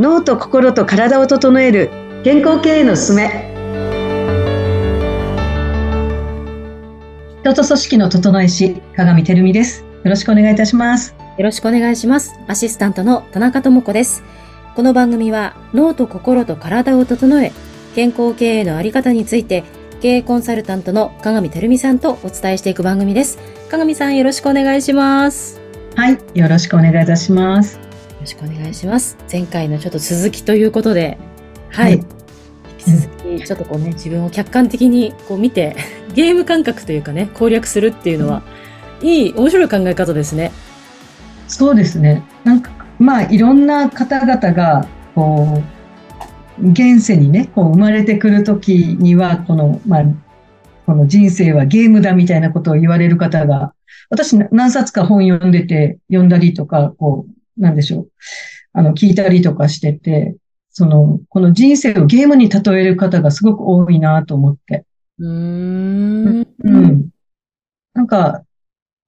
脳と心と体を整える健康経営のすすめ。人と組織の整え師鏡てるみです。よろしくお願いいたします。よろしくお願いします。アシスタントの田中智子です。この番組は脳と心と体を整え健康経営のあり方について経営コンサルタントの鏡てるみさんとお伝えしていく番組です。鏡さんよろしくお願いします。はいよろしくお願いいたします。よろしくお願いします。前回のちょっと続きということではい、はい、引き続きちょっとこうね自分を客観的にこう見てゲーム感覚というかね攻略するっていうのは、うん、いい面白い考え方ですね。そうですね。なんかまあいろんな方々がこう現世にね、こう生まれてくるときには、この、まあ、この人生はゲームだみたいなことを言われる方が、私何冊か本読んでて、読んだりとか、こう、なんでしょう。あの、聞いたりとかしてて、その、この人生をゲームに例える方がすごく多いなと思って。うん。うん。なんか、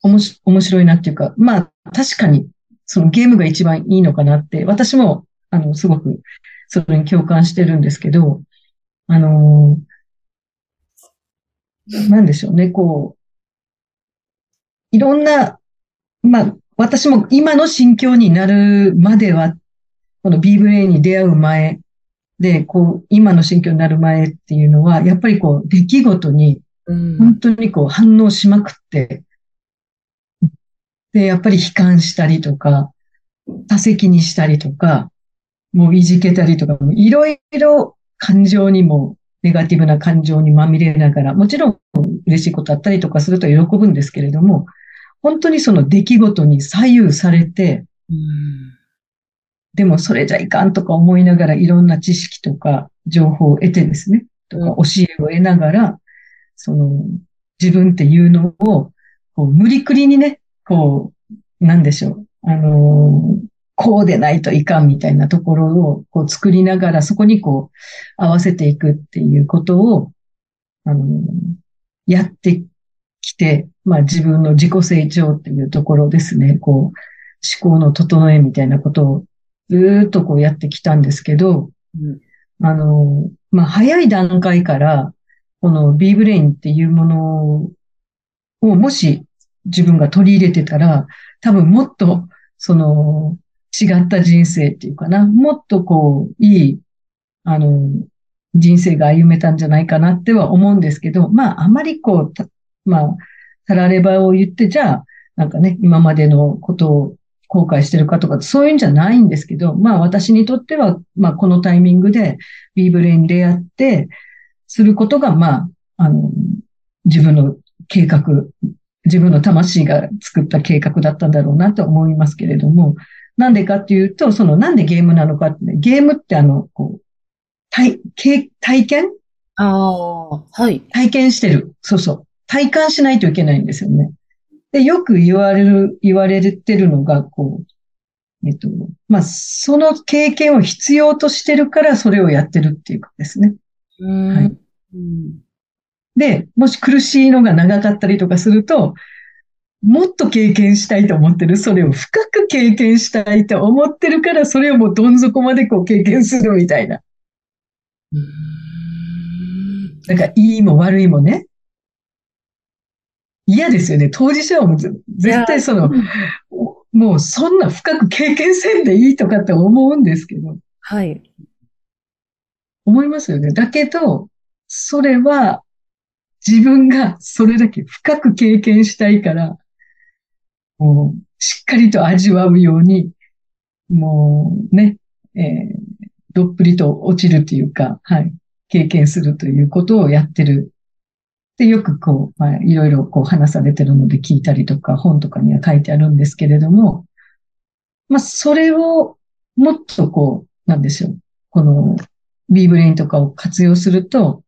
おもし、面白いなっていうか、まあ、確かに、そのゲームが一番いいのかなって、私も、あの、すごくそれに共感してるんですけど、あのー、なんでしょうね、こう、いろんな、まあ、私も今の心境になるまでは、この B ブレインに出会う前で、こう、今の心境になる前っていうのは、やっぱりこう、出来事に、本当にこう、反応しまくって、で、やっぱり悲観したりとか、多席にしたりとか、もういじけたりとか、いろいろ感情にも、ネガティブな感情にまみれながら、もちろん嬉しいことあったりとかすると喜ぶんですけれども、本当にその出来事に左右されて、でもそれじゃいかんとか思いながらいろんな知識とか情報を得てですね、とか教えを得ながら、その自分っていうのを、こう無理くりにね、こう、なんでしょう。あのー、こうでないといかんみたいなところをこう作りながら、そこにこう合わせていくっていうことを、あの、やってきて、まあ自分の自己成長っていうところですね、こう、思考の整えみたいなことをずっとこうやってきたんですけど、うん、あの、まあ早い段階から、この B ブレインっていうものをもし自分が取り入れてたら、多分もっとその違った人生っていうかな、もっとこう、いい、あの、人生が歩めたんじゃないかなっては思うんですけど、まあ、あまりこう、まあ、たらればを言って、じゃあ、なんかね、今までのことを後悔してるかとか、そういうんじゃないんですけど、まあ私にとっては、まあこのタイミングで B ブレイン出会って、することが、まあ、あの、自分の計画、自分の魂が作った計画だったんだろうなと思いますけれども、なんでかっていうと、そのなんでゲームなのかって、ね、ゲームってあの、こう、体、体験？ああ、はい。体験してる。そうそう。体感しないといけないんですよね。で、よく言われる、言われてるのが、こう、えっと、まあ、その経験を必要としてるからそれをやってるっていうかですね。はい。で、もし苦しいのが長かったりとかすると、もっと経験したいと思ってる。それを深く経験したいと思ってるから、それをもうどん底までこう経験するみたいな。なんか、いいも悪いもね。嫌ですよね。当事者はもう絶対その、もうそんな深く経験せんでいいとかって思うんですけど。はい。思いますよね。だけど、それは自分がそれだけ深く経験したいから、もう、しっかりと味わうように、もうね、えー、どっぷりと落ちるというか、はい、経験するということをやってる。で、よくこう、まあ、いろいろこう話されてるので聞いたりとか、本とかには書いてあるんですけれども、まあ、それをもっとこう、なんでしょう。この B ブレインとかを活用すると、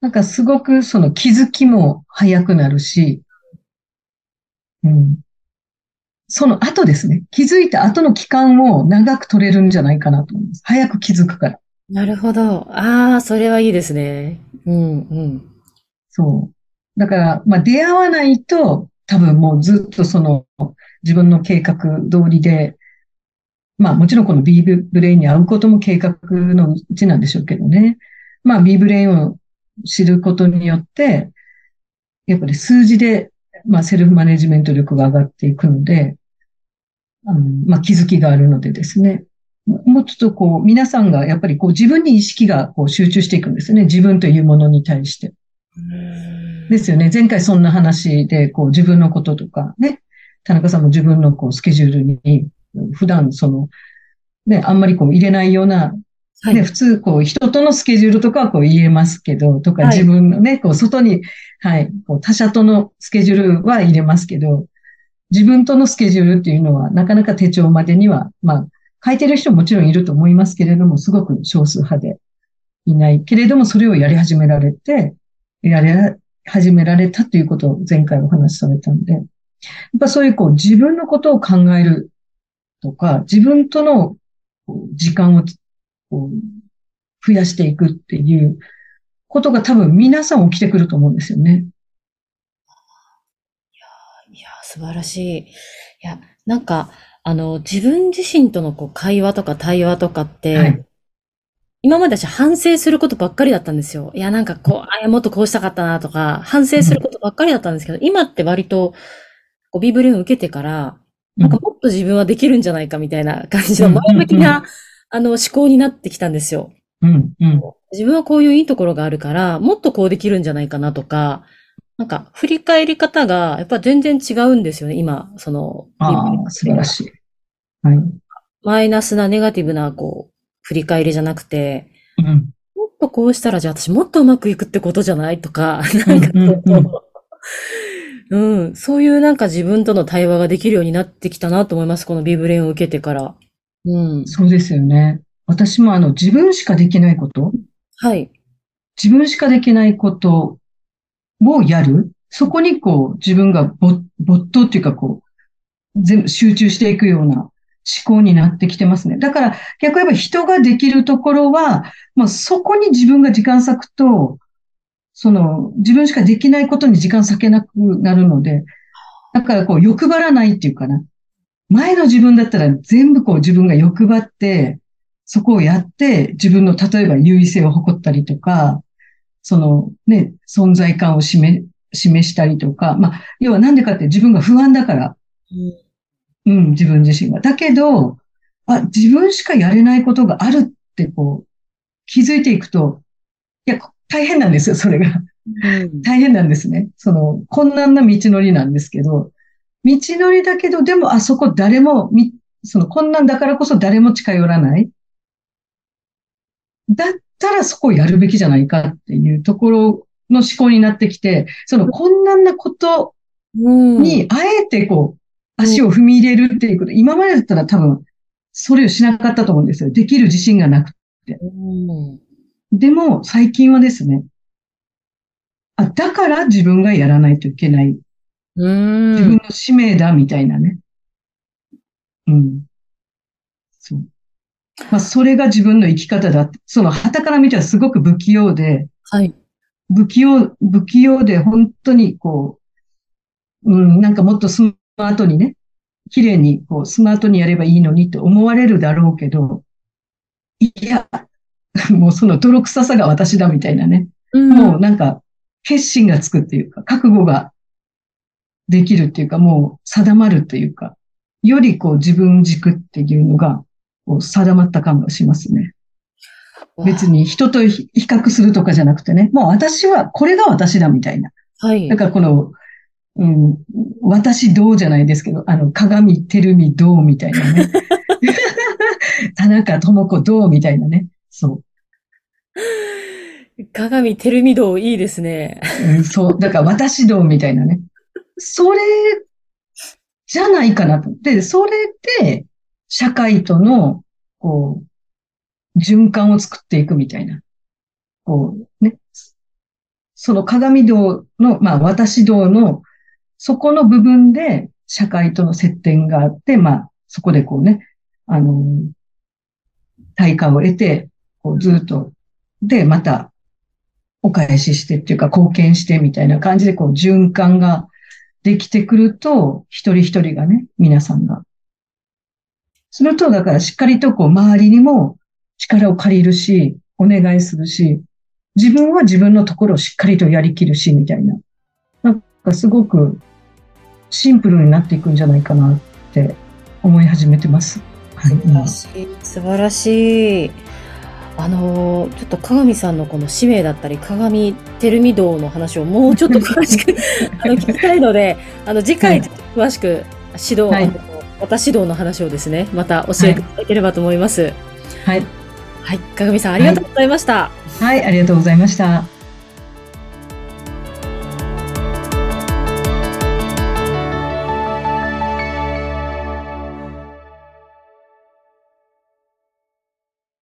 なんかすごくその気づきも早くなるし、うん。その後ですね。気づいた後の期間を長く取れるんじゃないかなと思います。早く気づくから。なるほど。ああ、それはいいですね。うん、うん。そう。だから、まあ出会わないと、多分もうずっとその自分の計画通りで、まあもちろんこの B ブレインに会うことも計画のうちなんでしょうけどね。まあ B ブレインを知ることによって、やっぱり数字で、まあセルフマネジメント力が上がっていくので、あのまあ気づきがあるのでですね。もうちょっとこう、皆さんがやっぱりこう自分に意識がこう集中していくんですね。自分というものに対して。ですよね。前回そんな話で、こう自分のこととかね、田中さんも自分のこうスケジュールに、普段その、ね、あんまりこう入れないような、はい、ね、普通こう人とのスケジュールとかはこう言えますけど、とか自分のね、はい、こう外に、はい、こう他者とのスケジュールは入れますけど、自分とのスケジュールっていうのはなかなか手帳までには、まあ、書いてる人ももちろんいると思いますけれども、すごく少数派でいないけれども、それをやり始められて、やり始められたということを前回お話しされたんで、やっぱそういうこう自分のことを考えるとか、自分との時間を増やしていくっていうことが多分皆さん起きてくると思うんですよね。いや、いや、素晴らしい。いや、なんか、あの、自分自身とのこう会話とか対話とかって、はい、今まで私反省することばっかりだったんですよ。いや、なんかこう、あ、もっとこうしたかったなとか、反省することばっかりだったんですけど、今って割と、こう、ビブリンを受けてから、なんかもっと自分はできるんじゃないかみたいな感じの前向きな、あの、思考になってきたんですよ。うんうん、自分はこういういいところがあるから、もっとこうできるんじゃないかなとか、なんか、振り返り方が、やっぱ全然違うんですよね、今、その。ああ、素晴らしい。はい。マイナスなネガティブな、こう、振り返りじゃなくて、うん、もっとこうしたら、じゃあ私もっとうまくいくってことじゃない？とか、なんかこう、うん。そういうなんか自分との対話ができるようになってきたなと思います。このビブレンを受けてから。うん。そうですよね。私もあの自分しかできないこと。はい。自分しかできないことをやる。そこにこう自分が没頭っていうかこう、全部集中していくような思考になってきてますね。だから逆に言えば人ができるところは、まあそこに自分が時間割くと、その、自分しかできないことに時間割けなくなるので、だからこう欲張らないっていうかな。前の自分だったら全部こう自分が欲張って、そこをやって、自分の例えば優位性を誇ったりとか、そのね、存在感を示、示したりとか、まあ、要はなんでかって自分が不安だから、うん、うん、自分自身が。だけど、あ、自分しかやれないことがあるってこう、気づいていくと、いや、大変なんですよ、それが。大変なんですね。その、困難な道のりなんですけど、道のりだけど、でもあそこ誰も、その困難だからこそ誰も近寄らない。だったらそこをやるべきじゃないかっていうところの思考になってきて、その困難なことにあえてこう、足を踏み入れるっていうこと、今までだったら多分、それをしなかったと思うんですよ。できる自信がなくて。でも、最近はですね、あ、だから自分がやらないといけない。自分の使命だ、みたいなね。うん。そう。まあ、それが自分の生き方だ。その、旗から見たらすごく不器用で、はい。不器用、不器用で、本当にこう、うん、なんかもっとスマートにね、綺麗に、こう、スマートにやればいいのにって思われるだろうけど、いや、もうその泥臭さが私だみたいなね。うん、もうなんか、決心がつくっていうか、覚悟ができるっていうか、もう定まるというか、よりこう自分軸っていうのが、こう定まった感がしますね。別に人と比較するとかじゃなくてね、もう私は、これが私だみたいな。はい。だからこの、うん、私どうじゃないですけど、あの、鏡てるみどうみたいなね。田中智子どうみたいなね。そう。鏡テルミ道いいですね。うん、そう。だから私道みたいなね。それじゃないかなと。で、それで社会との、こう、循環を作っていくみたいな。こう、ね。その鏡道の、まあ私道の、そこの部分で社会との接点があって、まあそこでこうね、あの、対価を得て、こうずっと、で、また、お返ししてっていうか貢献してみたいな感じでこう循環ができてくると、一人一人がね、皆さんが、すると、だからしっかりとこう、周りにも力を借りるし、お願いするし、自分は自分のところをしっかりとやりきるし、みたいな。なんかすごくシンプルになっていくんじゃないかなって思い始めてます。はい、素晴らしい。素晴らしい。あのちょっと鏡さんのこの使命だったり、鏡テルミ道の話をもうちょっと詳しく あの聞きたいので、あの次回詳しく指導、はい、また指導の話をですね、また教えていただければと思います。はい。はい、鏡さんありがとうございました。はい、はい、ありがとうございました。